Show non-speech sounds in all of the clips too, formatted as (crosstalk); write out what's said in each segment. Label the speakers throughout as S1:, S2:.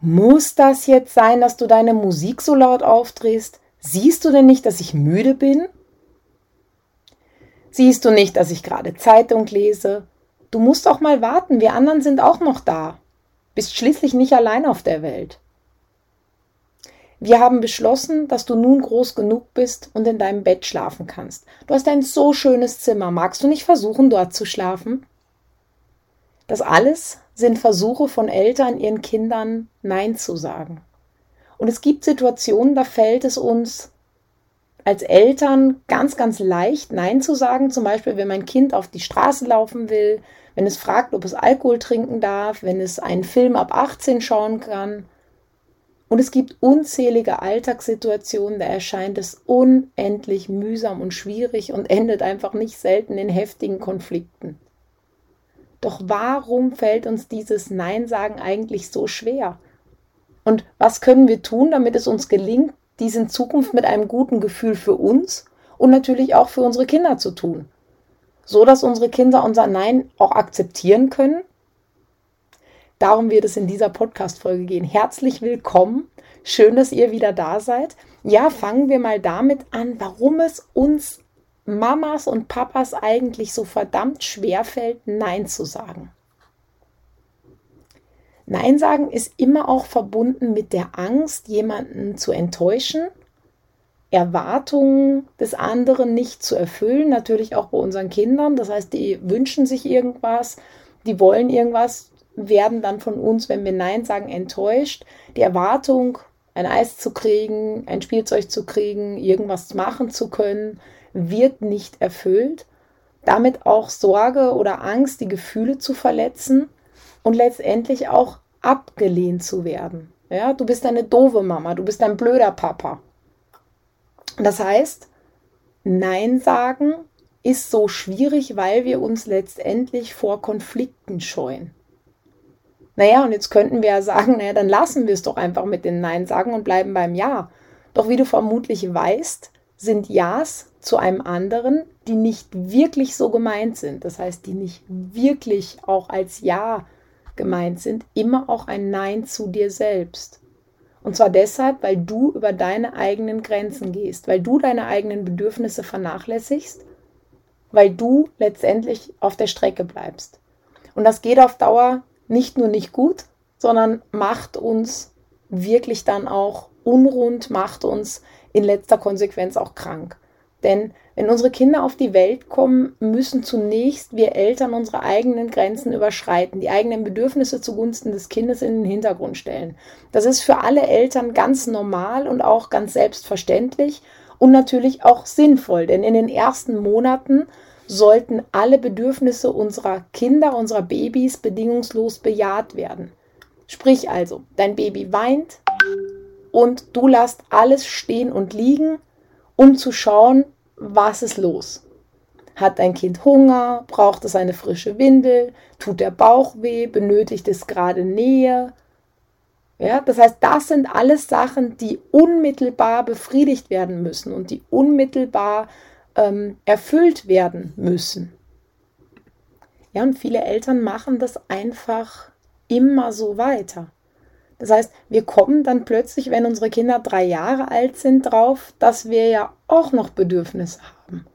S1: Muss das jetzt sein, dass du deine Musik so laut aufdrehst? Siehst du denn nicht, dass ich müde bin? Siehst du nicht, dass ich gerade Zeitung lese? Du musst auch mal warten, wir anderen sind auch noch da. Bist schließlich nicht allein auf der Welt. Wir haben beschlossen, dass du nun groß genug bist und in deinem Bett schlafen kannst. Du hast ein so schönes Zimmer. Magst du nicht versuchen, dort zu schlafen? Das alles sind Versuche von Eltern, ihren Kindern Nein zu sagen. Und es gibt Situationen, da fällt es uns als Eltern ganz, ganz leicht, Nein zu sagen. Zum Beispiel, wenn mein Kind auf die Straße laufen will, wenn es fragt, ob es Alkohol trinken darf, wenn es einen Film ab 18 schauen kann. Und es gibt unzählige Alltagssituationen, da erscheint es unendlich mühsam und schwierig und endet einfach nicht selten in heftigen Konflikten. Doch warum fällt uns dieses Nein sagen eigentlich so schwer? Und was können wir tun, damit es uns gelingt, dies in Zukunft mit einem guten Gefühl für uns und natürlich auch für unsere Kinder zu tun? So dass unsere Kinder unser Nein auch akzeptieren können? Darum wird es in dieser Podcast-Folge gehen. Herzlich willkommen. Schön, dass ihr wieder da seid. Ja, fangen wir mal damit an, warum es uns Mamas und Papas eigentlich so verdammt schwer fällt, Nein zu sagen. Nein sagen ist immer auch verbunden mit der Angst, jemanden zu enttäuschen, Erwartungen des anderen nicht zu erfüllen, natürlich auch bei unseren Kindern. Das heißt, die wünschen sich irgendwas, die wollen irgendwas, werden dann von uns, wenn wir Nein sagen, enttäuscht. Die Erwartung, ein Eis zu kriegen, ein Spielzeug zu kriegen, irgendwas machen zu können, wird nicht erfüllt, damit auch Sorge oder Angst, die Gefühle zu verletzen und letztendlich auch abgelehnt zu werden. Ja, du bist eine doofe Mama, du bist ein blöder Papa. Das heißt, Nein sagen ist so schwierig, weil wir uns letztendlich vor Konflikten scheuen. Naja, und jetzt könnten wir ja sagen, naja, dann lassen wir es doch einfach mit den Nein sagen und bleiben beim Ja. Doch wie du vermutlich weißt, sind Ja's zu einem anderen, die nicht wirklich so gemeint sind, das heißt, die nicht wirklich auch als Ja gemeint sind, immer auch ein Nein zu dir selbst. Und zwar deshalb, weil du über deine eigenen Grenzen gehst, weil du deine eigenen Bedürfnisse vernachlässigst, weil du letztendlich auf der Strecke bleibst. Und das geht auf Dauer nicht nur nicht gut, sondern macht uns wirklich dann auch unrund, macht uns in letzter Konsequenz auch krank. Denn wenn unsere Kinder auf die Welt kommen, müssen zunächst wir Eltern unsere eigenen Grenzen überschreiten, die eigenen Bedürfnisse zugunsten des Kindes in den Hintergrund stellen. Das ist für alle Eltern ganz normal und auch ganz selbstverständlich und natürlich auch sinnvoll, denn in den ersten Monaten sollten alle Bedürfnisse unserer Kinder, unserer Babys bedingungslos bejaht werden. Sprich also, dein Baby weint, und du lässt alles stehen und liegen, um zu schauen, was ist los. Hat dein Kind Hunger? Braucht es eine frische Windel? Tut der Bauch weh? Benötigt es gerade Nähe? Ja, das heißt, das sind alles Sachen, die unmittelbar befriedigt werden müssen und die unmittelbar ähm, erfüllt werden müssen. Ja, und viele Eltern machen das einfach immer so weiter. Das heißt, wir kommen dann plötzlich, wenn unsere Kinder drei Jahre alt sind, drauf, dass wir ja auch noch Bedürfnisse haben.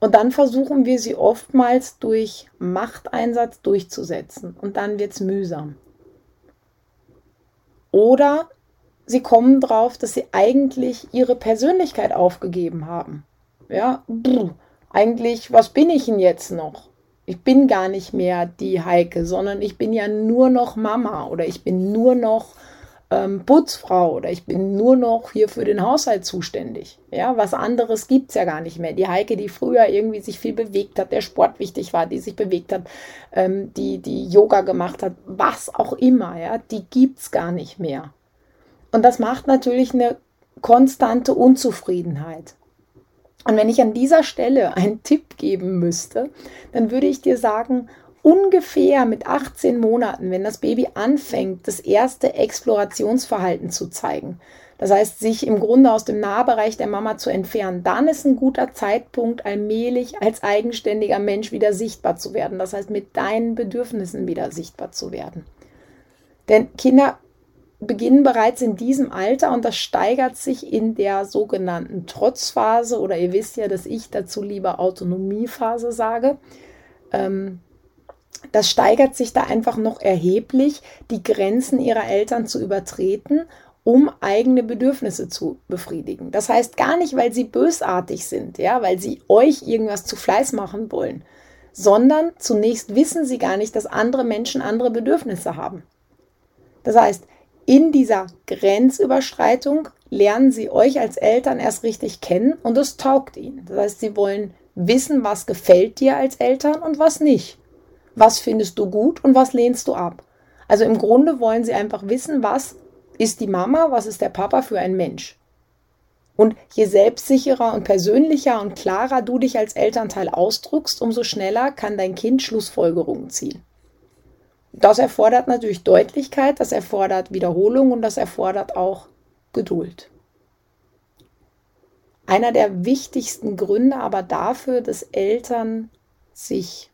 S1: Und dann versuchen wir sie oftmals durch Machteinsatz durchzusetzen. Und dann wird es mühsam. Oder sie kommen drauf, dass sie eigentlich ihre Persönlichkeit aufgegeben haben. Ja, brr, eigentlich, was bin ich denn jetzt noch? Ich bin gar nicht mehr die Heike, sondern ich bin ja nur noch Mama oder ich bin nur noch ähm, Putzfrau oder ich bin nur noch hier für den Haushalt zuständig. Ja, was anderes gibt es ja gar nicht mehr. Die Heike, die früher irgendwie sich viel bewegt hat, der Sport wichtig war, die sich bewegt hat, ähm, die, die Yoga gemacht hat, was auch immer, ja, die gibt es gar nicht mehr. Und das macht natürlich eine konstante Unzufriedenheit. Und wenn ich an dieser Stelle einen Tipp geben müsste, dann würde ich dir sagen, ungefähr mit 18 Monaten, wenn das Baby anfängt, das erste Explorationsverhalten zu zeigen, das heißt, sich im Grunde aus dem Nahbereich der Mama zu entfernen, dann ist ein guter Zeitpunkt, allmählich als eigenständiger Mensch wieder sichtbar zu werden. Das heißt, mit deinen Bedürfnissen wieder sichtbar zu werden. Denn Kinder beginnen bereits in diesem Alter und das steigert sich in der sogenannten Trotzphase oder ihr wisst ja, dass ich dazu lieber Autonomiephase sage. Ähm, das steigert sich da einfach noch erheblich, die Grenzen ihrer Eltern zu übertreten, um eigene Bedürfnisse zu befriedigen. Das heißt gar nicht, weil sie bösartig sind, ja, weil sie euch irgendwas zu Fleiß machen wollen, sondern zunächst wissen sie gar nicht, dass andere Menschen andere Bedürfnisse haben. Das heißt, in dieser Grenzüberschreitung lernen sie euch als Eltern erst richtig kennen und es taugt ihnen. Das heißt, sie wollen wissen, was gefällt dir als Eltern und was nicht. Was findest du gut und was lehnst du ab? Also im Grunde wollen sie einfach wissen, was ist die Mama, was ist der Papa für ein Mensch. Und je selbstsicherer und persönlicher und klarer du dich als Elternteil ausdrückst, umso schneller kann dein Kind Schlussfolgerungen ziehen. Das erfordert natürlich Deutlichkeit, das erfordert Wiederholung und das erfordert auch Geduld. Einer der wichtigsten Gründe aber dafür, dass Eltern sich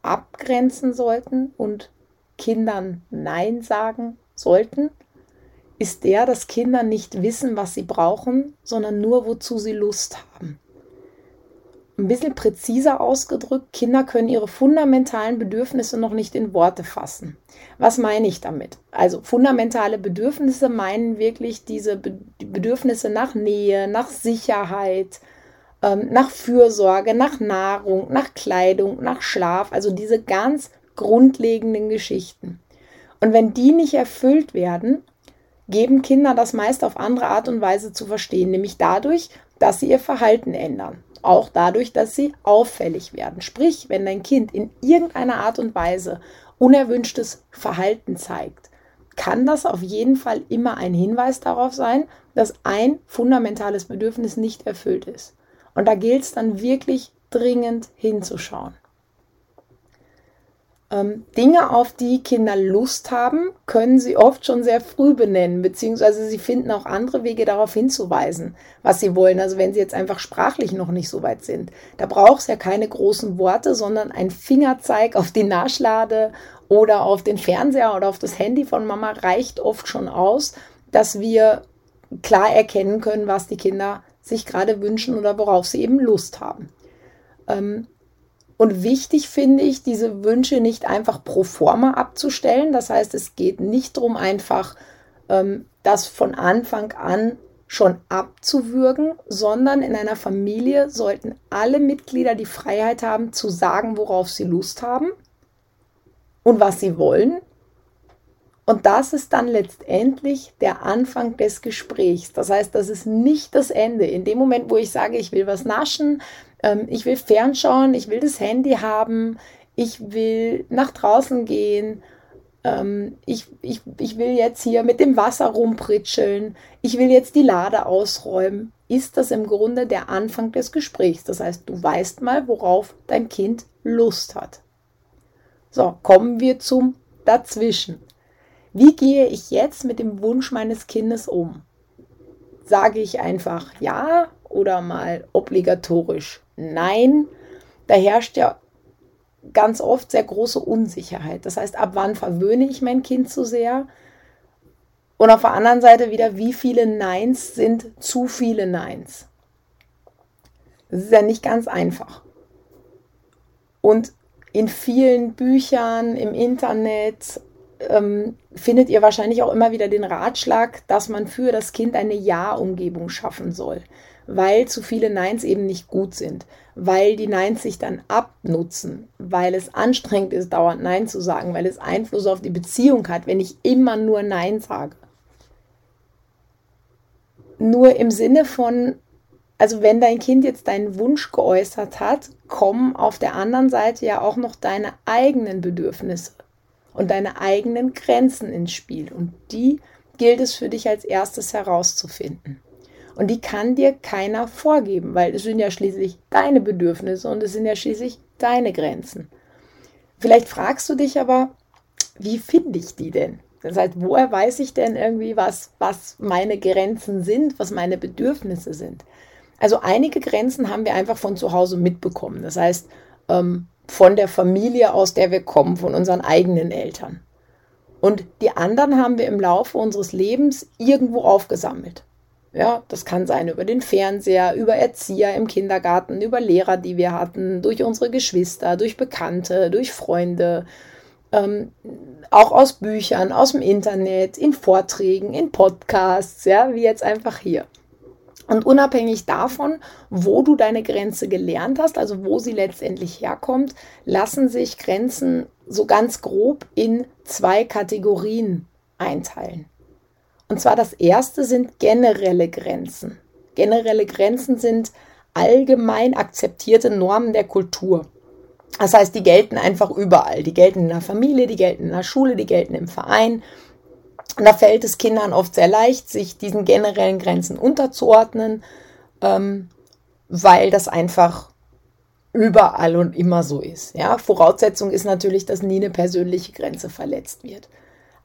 S1: abgrenzen sollten und Kindern Nein sagen sollten, ist der, dass Kinder nicht wissen, was sie brauchen, sondern nur, wozu sie Lust haben ein bisschen präziser ausgedrückt, Kinder können ihre fundamentalen Bedürfnisse noch nicht in Worte fassen. Was meine ich damit? Also fundamentale Bedürfnisse meinen wirklich diese Bedürfnisse nach Nähe, nach Sicherheit, ähm, nach Fürsorge, nach Nahrung, nach Kleidung, nach Schlaf, also diese ganz grundlegenden Geschichten. Und wenn die nicht erfüllt werden, geben Kinder das meist auf andere Art und Weise zu verstehen, nämlich dadurch, dass sie ihr Verhalten ändern auch dadurch, dass sie auffällig werden. Sprich, wenn dein Kind in irgendeiner Art und Weise unerwünschtes Verhalten zeigt, kann das auf jeden Fall immer ein Hinweis darauf sein, dass ein fundamentales Bedürfnis nicht erfüllt ist. Und da gilt es dann wirklich dringend hinzuschauen. Ähm, Dinge, auf die Kinder Lust haben, können sie oft schon sehr früh benennen, beziehungsweise sie finden auch andere Wege darauf hinzuweisen, was sie wollen. Also wenn sie jetzt einfach sprachlich noch nicht so weit sind. Da braucht es ja keine großen Worte, sondern ein Fingerzeig auf die Naschlade oder auf den Fernseher oder auf das Handy von Mama reicht oft schon aus, dass wir klar erkennen können, was die Kinder sich gerade wünschen oder worauf sie eben Lust haben. Ähm, und wichtig finde ich, diese Wünsche nicht einfach pro forma abzustellen. Das heißt, es geht nicht darum, einfach ähm, das von Anfang an schon abzuwürgen, sondern in einer Familie sollten alle Mitglieder die Freiheit haben, zu sagen, worauf sie Lust haben und was sie wollen. Und das ist dann letztendlich der Anfang des Gesprächs. Das heißt, das ist nicht das Ende. In dem Moment, wo ich sage, ich will was naschen, ähm, ich will fernschauen, ich will das Handy haben, ich will nach draußen gehen, ähm, ich, ich, ich will jetzt hier mit dem Wasser rumpritscheln, ich will jetzt die Lade ausräumen, ist das im Grunde der Anfang des Gesprächs. Das heißt, du weißt mal, worauf dein Kind Lust hat. So, kommen wir zum Dazwischen. Wie gehe ich jetzt mit dem Wunsch meines Kindes um? Sage ich einfach ja oder mal obligatorisch Nein, da herrscht ja ganz oft sehr große Unsicherheit. Das heißt, ab wann verwöhne ich mein Kind zu sehr? Und auf der anderen Seite wieder, wie viele Neins sind zu viele Neins? Das ist ja nicht ganz einfach. Und in vielen Büchern, im Internet ähm, findet ihr wahrscheinlich auch immer wieder den Ratschlag, dass man für das Kind eine Ja-Umgebung schaffen soll weil zu viele Neins eben nicht gut sind, weil die Neins sich dann abnutzen, weil es anstrengend ist, dauernd Nein zu sagen, weil es Einfluss auf die Beziehung hat, wenn ich immer nur Nein sage. Nur im Sinne von, also wenn dein Kind jetzt deinen Wunsch geäußert hat, kommen auf der anderen Seite ja auch noch deine eigenen Bedürfnisse und deine eigenen Grenzen ins Spiel. Und die gilt es für dich als erstes herauszufinden. Und die kann dir keiner vorgeben, weil es sind ja schließlich deine Bedürfnisse und es sind ja schließlich deine Grenzen. Vielleicht fragst du dich aber, wie finde ich die denn? Das heißt, woher weiß ich denn irgendwie, was, was meine Grenzen sind, was meine Bedürfnisse sind? Also einige Grenzen haben wir einfach von zu Hause mitbekommen. Das heißt, ähm, von der Familie, aus der wir kommen, von unseren eigenen Eltern. Und die anderen haben wir im Laufe unseres Lebens irgendwo aufgesammelt. Ja, das kann sein über den Fernseher, über Erzieher im Kindergarten, über Lehrer, die wir hatten, durch unsere Geschwister, durch Bekannte, durch Freunde, ähm, auch aus Büchern, aus dem Internet, in Vorträgen, in Podcasts, ja, wie jetzt einfach hier. Und unabhängig davon, wo du deine Grenze gelernt hast, also wo sie letztendlich herkommt, lassen sich Grenzen so ganz grob in zwei Kategorien einteilen. Und zwar das erste sind generelle Grenzen. Generelle Grenzen sind allgemein akzeptierte Normen der Kultur. Das heißt, die gelten einfach überall. Die gelten in der Familie, die gelten in der Schule, die gelten im Verein. Und da fällt es Kindern oft sehr leicht, sich diesen generellen Grenzen unterzuordnen, ähm, weil das einfach überall und immer so ist. Ja, Voraussetzung ist natürlich, dass nie eine persönliche Grenze verletzt wird.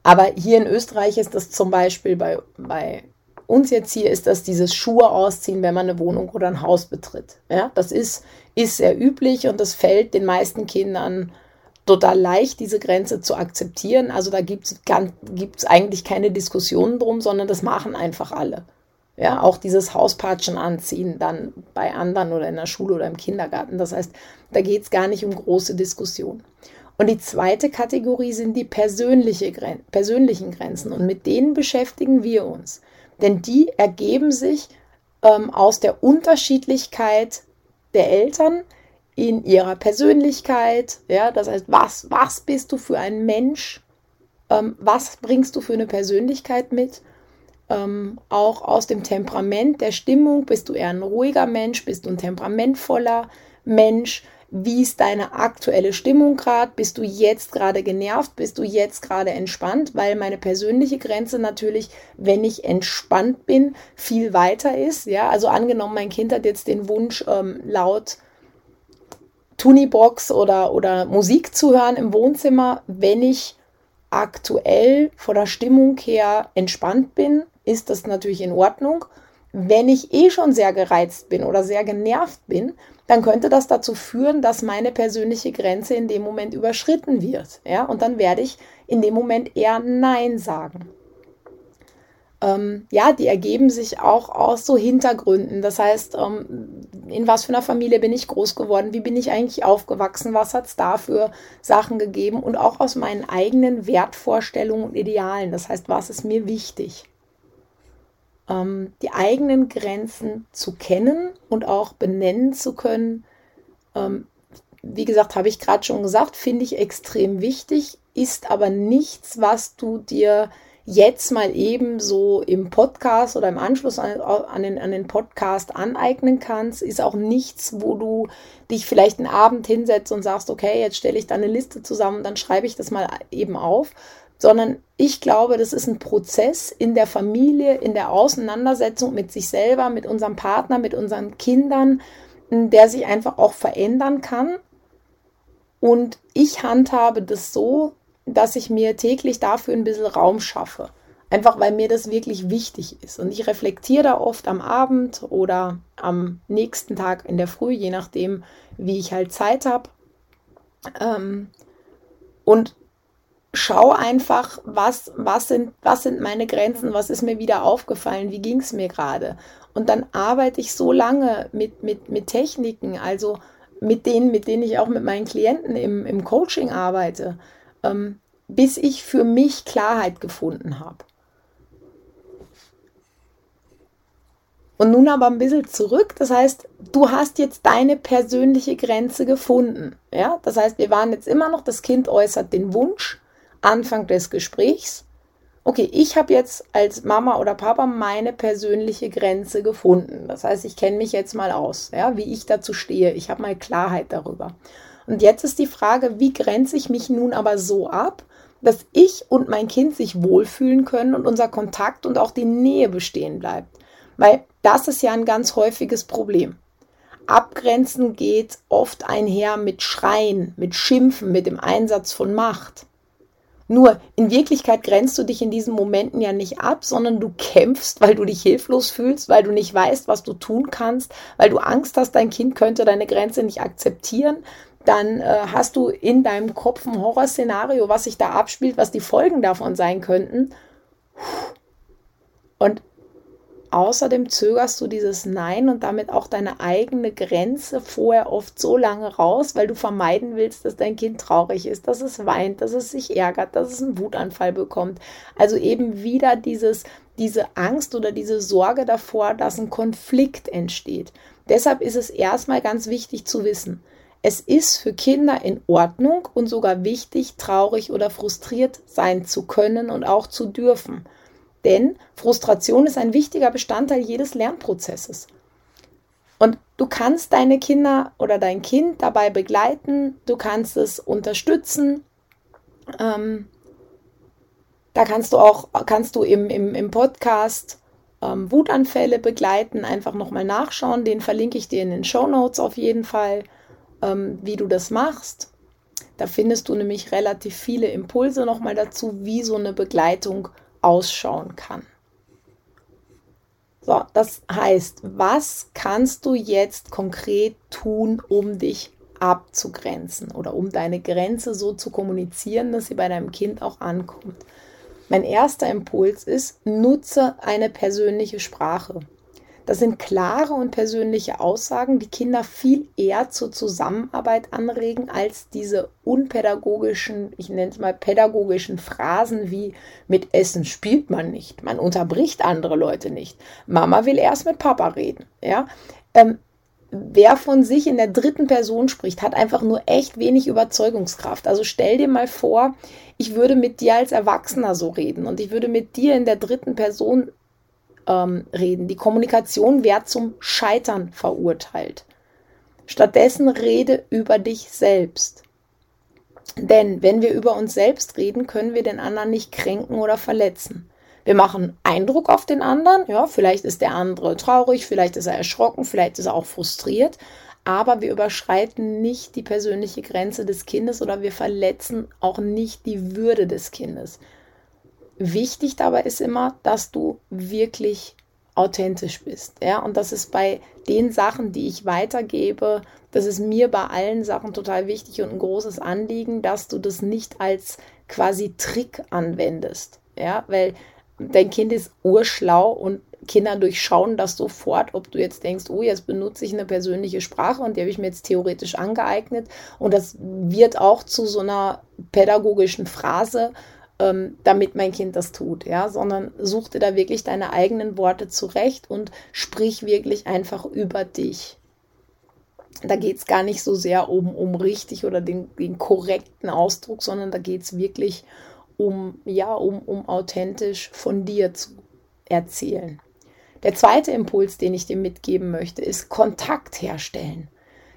S1: Aber hier in Österreich ist das zum Beispiel bei, bei uns jetzt hier ist das dieses Schuhe ausziehen, wenn man eine Wohnung oder ein Haus betritt. Ja, das ist, ist sehr üblich und das fällt den meisten Kindern total leicht, diese Grenze zu akzeptieren. Also da gibt es eigentlich keine Diskussionen drum, sondern das machen einfach alle. Ja, auch dieses Hauspatschen anziehen dann bei anderen oder in der Schule oder im Kindergarten. Das heißt, da geht es gar nicht um große Diskussionen. Und die zweite Kategorie sind die persönliche Gren persönlichen Grenzen. Und mit denen beschäftigen wir uns. Denn die ergeben sich ähm, aus der Unterschiedlichkeit der Eltern, in ihrer Persönlichkeit. Ja, das heißt, was, was bist du für ein Mensch? Ähm, was bringst du für eine Persönlichkeit mit? Ähm, auch aus dem Temperament, der Stimmung. Bist du eher ein ruhiger Mensch? Bist du ein temperamentvoller Mensch? Wie ist deine aktuelle Stimmung gerade? Bist du jetzt gerade genervt? Bist du jetzt gerade entspannt? Weil meine persönliche Grenze natürlich, wenn ich entspannt bin, viel weiter ist. Ja, also angenommen, mein Kind hat jetzt den Wunsch, ähm, laut Tunibox oder, oder Musik zu hören im Wohnzimmer, wenn ich aktuell von der Stimmung her entspannt bin, ist das natürlich in Ordnung. Wenn ich eh schon sehr gereizt bin oder sehr genervt bin, dann könnte das dazu führen, dass meine persönliche Grenze in dem Moment überschritten wird. Ja? Und dann werde ich in dem Moment eher Nein sagen ähm, ja, die ergeben sich auch aus so Hintergründen. Das heißt, ähm, in was für einer Familie bin ich groß geworden? Wie bin ich eigentlich aufgewachsen? Was hat es da für Sachen gegeben? Und auch aus meinen eigenen Wertvorstellungen und Idealen. Das heißt, was ist mir wichtig? Ähm, die eigenen Grenzen zu kennen und auch benennen zu können, ähm, wie gesagt, habe ich gerade schon gesagt, finde ich extrem wichtig, ist aber nichts, was du dir jetzt mal eben so im Podcast oder im Anschluss an, an, den, an den Podcast aneignen kannst, ist auch nichts, wo du dich vielleicht einen Abend hinsetzt und sagst, okay, jetzt stelle ich da eine Liste zusammen, dann schreibe ich das mal eben auf, sondern ich glaube, das ist ein Prozess in der Familie, in der Auseinandersetzung mit sich selber, mit unserem Partner, mit unseren Kindern, der sich einfach auch verändern kann. Und ich handhabe das so, dass ich mir täglich dafür ein bisschen Raum schaffe. Einfach weil mir das wirklich wichtig ist. Und ich reflektiere da oft am Abend oder am nächsten Tag in der Früh, je nachdem, wie ich halt Zeit habe. Ähm, und schau einfach, was, was, sind, was sind meine Grenzen, was ist mir wieder aufgefallen, wie ging es mir gerade. Und dann arbeite ich so lange mit, mit, mit Techniken, also mit denen, mit denen ich auch mit meinen Klienten im, im Coaching arbeite, ähm, bis ich für mich Klarheit gefunden habe. Und nun aber ein bisschen zurück. Das heißt, du hast jetzt deine persönliche Grenze gefunden. Ja, das heißt, wir waren jetzt immer noch, das Kind äußert den Wunsch, Anfang des Gesprächs. Okay, ich habe jetzt als Mama oder Papa meine persönliche Grenze gefunden. Das heißt, ich kenne mich jetzt mal aus, ja, wie ich dazu stehe. Ich habe mal Klarheit darüber. Und jetzt ist die Frage, wie grenze ich mich nun aber so ab, dass ich und mein Kind sich wohlfühlen können und unser Kontakt und auch die Nähe bestehen bleibt. Weil das ist ja ein ganz häufiges Problem. Abgrenzen geht oft einher mit Schreien, mit Schimpfen, mit dem Einsatz von Macht. Nur in Wirklichkeit grenzt du dich in diesen Momenten ja nicht ab, sondern du kämpfst, weil du dich hilflos fühlst, weil du nicht weißt, was du tun kannst, weil du Angst hast, dein Kind könnte deine Grenze nicht akzeptieren. Dann äh, hast du in deinem Kopf ein Horrorszenario, was sich da abspielt, was die Folgen davon sein könnten. Und Außerdem zögerst du dieses Nein und damit auch deine eigene Grenze vorher oft so lange raus, weil du vermeiden willst, dass dein Kind traurig ist, dass es weint, dass es sich ärgert, dass es einen Wutanfall bekommt. Also eben wieder dieses, diese Angst oder diese Sorge davor, dass ein Konflikt entsteht. Deshalb ist es erstmal ganz wichtig zu wissen, es ist für Kinder in Ordnung und sogar wichtig, traurig oder frustriert sein zu können und auch zu dürfen. Denn Frustration ist ein wichtiger Bestandteil jedes Lernprozesses. Und du kannst deine Kinder oder dein Kind dabei begleiten, du kannst es unterstützen. Ähm, da kannst du auch, kannst du im, im, im Podcast ähm, Wutanfälle begleiten, einfach nochmal nachschauen. Den verlinke ich dir in den Show Notes auf jeden Fall, ähm, wie du das machst. Da findest du nämlich relativ viele Impulse nochmal dazu, wie so eine Begleitung funktioniert ausschauen kann. So, das heißt, was kannst du jetzt konkret tun, um dich abzugrenzen oder um deine Grenze so zu kommunizieren, dass sie bei deinem Kind auch ankommt? Mein erster Impuls ist, nutze eine persönliche Sprache. Das sind klare und persönliche Aussagen, die Kinder viel eher zur Zusammenarbeit anregen als diese unpädagogischen, ich nenne es mal pädagogischen Phrasen wie mit Essen spielt man nicht, man unterbricht andere Leute nicht, Mama will erst mit Papa reden. Ja, ähm, wer von sich in der dritten Person spricht, hat einfach nur echt wenig Überzeugungskraft. Also stell dir mal vor, ich würde mit dir als Erwachsener so reden und ich würde mit dir in der dritten Person ähm, reden. Die Kommunikation wird zum Scheitern verurteilt. Stattdessen rede über dich selbst. Denn wenn wir über uns selbst reden, können wir den anderen nicht kränken oder verletzen. Wir machen Eindruck auf den anderen, ja, vielleicht ist der andere traurig, vielleicht ist er erschrocken, vielleicht ist er auch frustriert, aber wir überschreiten nicht die persönliche Grenze des Kindes oder wir verletzen auch nicht die Würde des Kindes. Wichtig dabei ist immer, dass du wirklich authentisch bist. Ja, und das ist bei den Sachen, die ich weitergebe, das ist mir bei allen Sachen total wichtig und ein großes Anliegen, dass du das nicht als quasi Trick anwendest. Ja, weil dein Kind ist urschlau und Kinder durchschauen das sofort, ob du jetzt denkst, oh, jetzt benutze ich eine persönliche Sprache und die habe ich mir jetzt theoretisch angeeignet und das wird auch zu so einer pädagogischen Phrase ähm, damit mein Kind das tut, ja, sondern such dir da wirklich deine eigenen Worte zurecht und sprich wirklich einfach über dich. Da geht es gar nicht so sehr um, um richtig oder den, den korrekten Ausdruck, sondern da geht es wirklich um, ja, um, um authentisch von dir zu erzählen. Der zweite Impuls, den ich dir mitgeben möchte, ist Kontakt herstellen.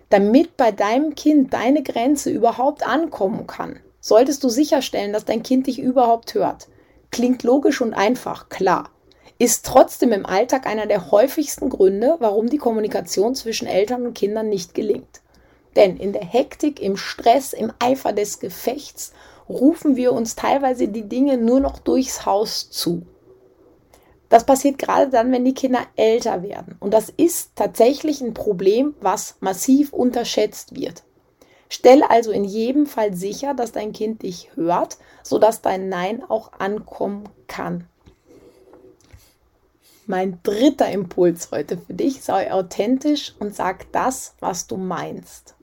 S1: Damit bei deinem Kind deine Grenze überhaupt ankommen kann, solltest du sicherstellen, dass dein Kind dich überhaupt hört. Klingt logisch und einfach, klar. Ist trotzdem im Alltag einer der häufigsten Gründe, warum die Kommunikation zwischen Eltern und Kindern nicht gelingt. Denn in der Hektik, im Stress, im Eifer des Gefechts rufen wir uns teilweise die Dinge nur noch durchs Haus zu. Das passiert gerade dann, wenn die Kinder älter werden. Und das ist tatsächlich ein Problem, was massiv unterschätzt wird. Stelle also in jedem Fall sicher, dass dein Kind dich hört, sodass dein Nein auch ankommen kann. Mein dritter Impuls heute für dich, sei authentisch und sag das, was du meinst.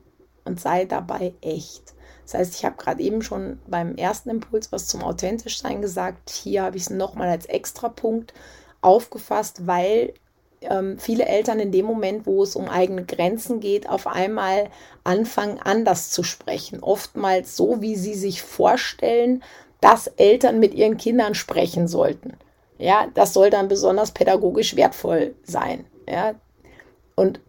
S1: Und sei dabei echt. Das heißt, ich habe gerade eben schon beim ersten Impuls was zum authentisch sein gesagt. Hier habe ich es nochmal als extra Punkt aufgefasst, weil ähm, viele Eltern in dem Moment, wo es um eigene Grenzen geht, auf einmal anfangen, anders zu sprechen. Oftmals so, wie sie sich vorstellen, dass Eltern mit ihren Kindern sprechen sollten. Ja, das soll dann besonders pädagogisch wertvoll sein. Ja, und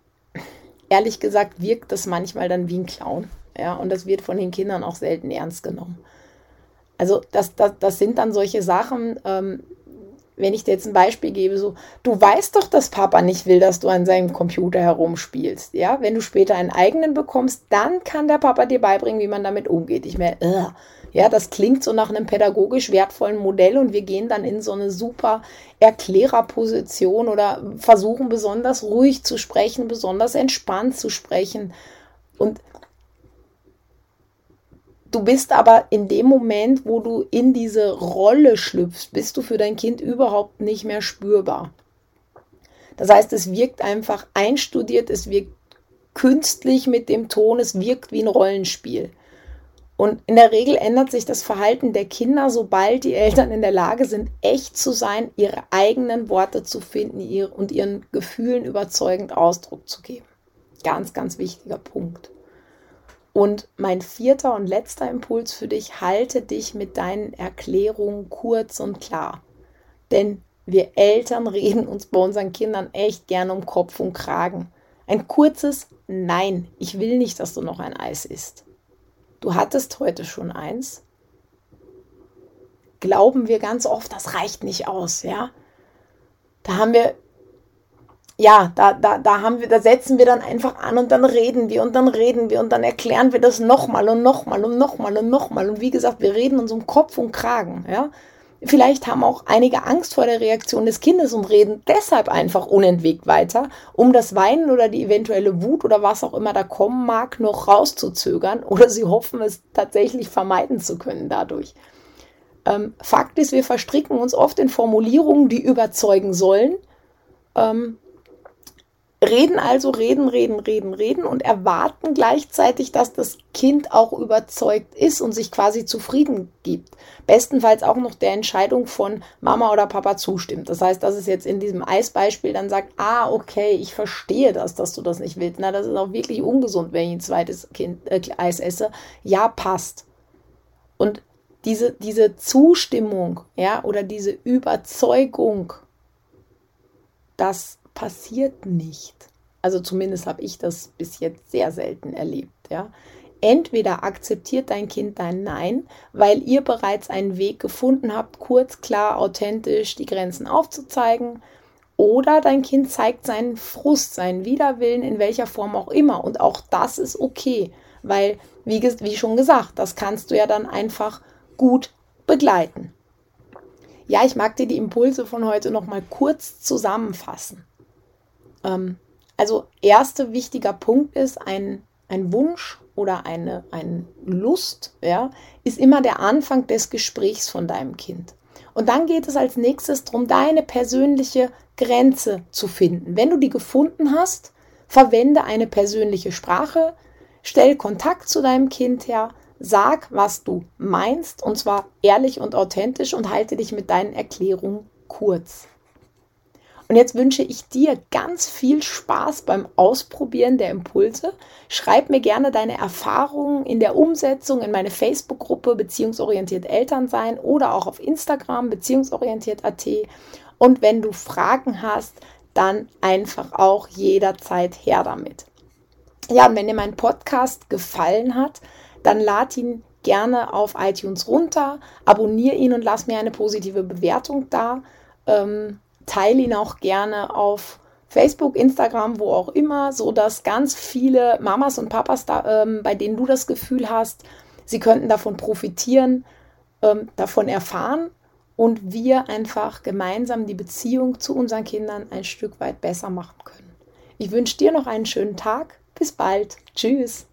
S1: ehrlich gesagt wirkt das manchmal dann wie ein Clown. Ja, und das wird von den Kindern auch selten ernst genommen. Also das, das, das sind dann solche Sachen, ähm, wenn ich dir jetzt ein Beispiel gebe, so, du weißt doch, dass Papa nicht will, dass du an seinem Computer herumspielst. Ja, wenn du später einen eigenen bekommst, dann kann der Papa dir beibringen, wie man damit umgeht. Ich mehr, uh, ja, das klingt so nach einem pädagogisch wertvollen Modell und wir gehen dann in so eine super Erklärerposition oder versuchen besonders ruhig zu sprechen, besonders entspannt zu sprechen. Und Du bist aber in dem Moment, wo du in diese Rolle schlüpfst, bist du für dein Kind überhaupt nicht mehr spürbar. Das heißt, es wirkt einfach einstudiert, es wirkt künstlich mit dem Ton, es wirkt wie ein Rollenspiel. Und in der Regel ändert sich das Verhalten der Kinder, sobald die Eltern in der Lage sind, echt zu sein, ihre eigenen Worte zu finden und ihren Gefühlen überzeugend Ausdruck zu geben. Ganz, ganz wichtiger Punkt. Und mein vierter und letzter Impuls für dich, halte dich mit deinen Erklärungen kurz und klar. Denn wir Eltern (laughs) reden uns bei unseren Kindern echt gern um Kopf und Kragen. Ein kurzes Nein, ich will nicht, dass du noch ein Eis isst. Du hattest heute schon eins. Glauben wir ganz oft, das reicht nicht aus, ja? Da haben wir ja, da, da, da haben wir, da setzen wir dann einfach an und dann reden wir und dann reden wir und dann erklären wir das nochmal und nochmal und nochmal und nochmal. Und wie gesagt, wir reden uns um Kopf und Kragen, ja. Vielleicht haben auch einige Angst vor der Reaktion des Kindes und reden deshalb einfach unentwegt weiter, um das Weinen oder die eventuelle Wut oder was auch immer da kommen mag, noch rauszuzögern oder sie hoffen, es tatsächlich vermeiden zu können dadurch. Ähm, Fakt ist, wir verstricken uns oft in Formulierungen, die überzeugen sollen, ähm, reden also, reden, reden, reden, reden und erwarten gleichzeitig, dass das Kind auch überzeugt ist und sich quasi zufrieden gibt. Bestenfalls auch noch der Entscheidung von Mama oder Papa zustimmt. Das heißt, dass es jetzt in diesem Eisbeispiel dann sagt, ah, okay, ich verstehe das, dass du das nicht willst. Na, das ist auch wirklich ungesund, wenn ich ein zweites kind, äh, Eis esse. Ja, passt. Und diese, diese Zustimmung, ja, oder diese Überzeugung, dass passiert nicht. Also zumindest habe ich das bis jetzt sehr selten erlebt, ja. Entweder akzeptiert dein Kind dein Nein, weil ihr bereits einen Weg gefunden habt, kurz, klar, authentisch die Grenzen aufzuzeigen, oder dein Kind zeigt seinen Frust, seinen Widerwillen, in welcher Form auch immer. Und auch das ist okay, weil, wie, wie schon gesagt, das kannst du ja dann einfach gut begleiten. Ja, ich mag dir die Impulse von heute nochmal kurz zusammenfassen. Ähm, also erster wichtiger Punkt ist, ein, ein Wunsch oder eine, eine Lust, ja, ist immer der Anfang des Gesprächs von deinem Kind. Und dann geht es als nächstes darum, deine persönliche Grenze zu finden. Wenn du die gefunden hast, verwende eine persönliche Sprache, stell Kontakt zu deinem Kind her, sag, was du meinst, und zwar ehrlich und authentisch und halte dich mit deinen Erklärungen kurz. Und jetzt wünsche ich dir ganz viel Spaß beim Ausprobieren der Impulse. Schreib mir gerne deine Erfahrungen in der Umsetzung in meine Facebook-Gruppe Beziehungsorientiert Elternsein oder auch auf Instagram Beziehungsorientiert.at. Und wenn du Fragen hast, dann einfach auch jederzeit her damit. Ja, und wenn dir mein Podcast gefallen hat, dann lad ihn gerne auf iTunes runter, abonniere ihn und lass mir eine positive Bewertung da. Ähm, teile ihn auch gerne auf Facebook, Instagram, wo auch immer, so dass ganz viele Mamas und Papas, da, ähm, bei denen du das Gefühl hast, sie könnten davon profitieren, ähm, davon erfahren und wir einfach gemeinsam die Beziehung zu unseren Kindern ein Stück weit besser machen können. Ich wünsche dir noch einen schönen Tag. Bis bald. Tschüss.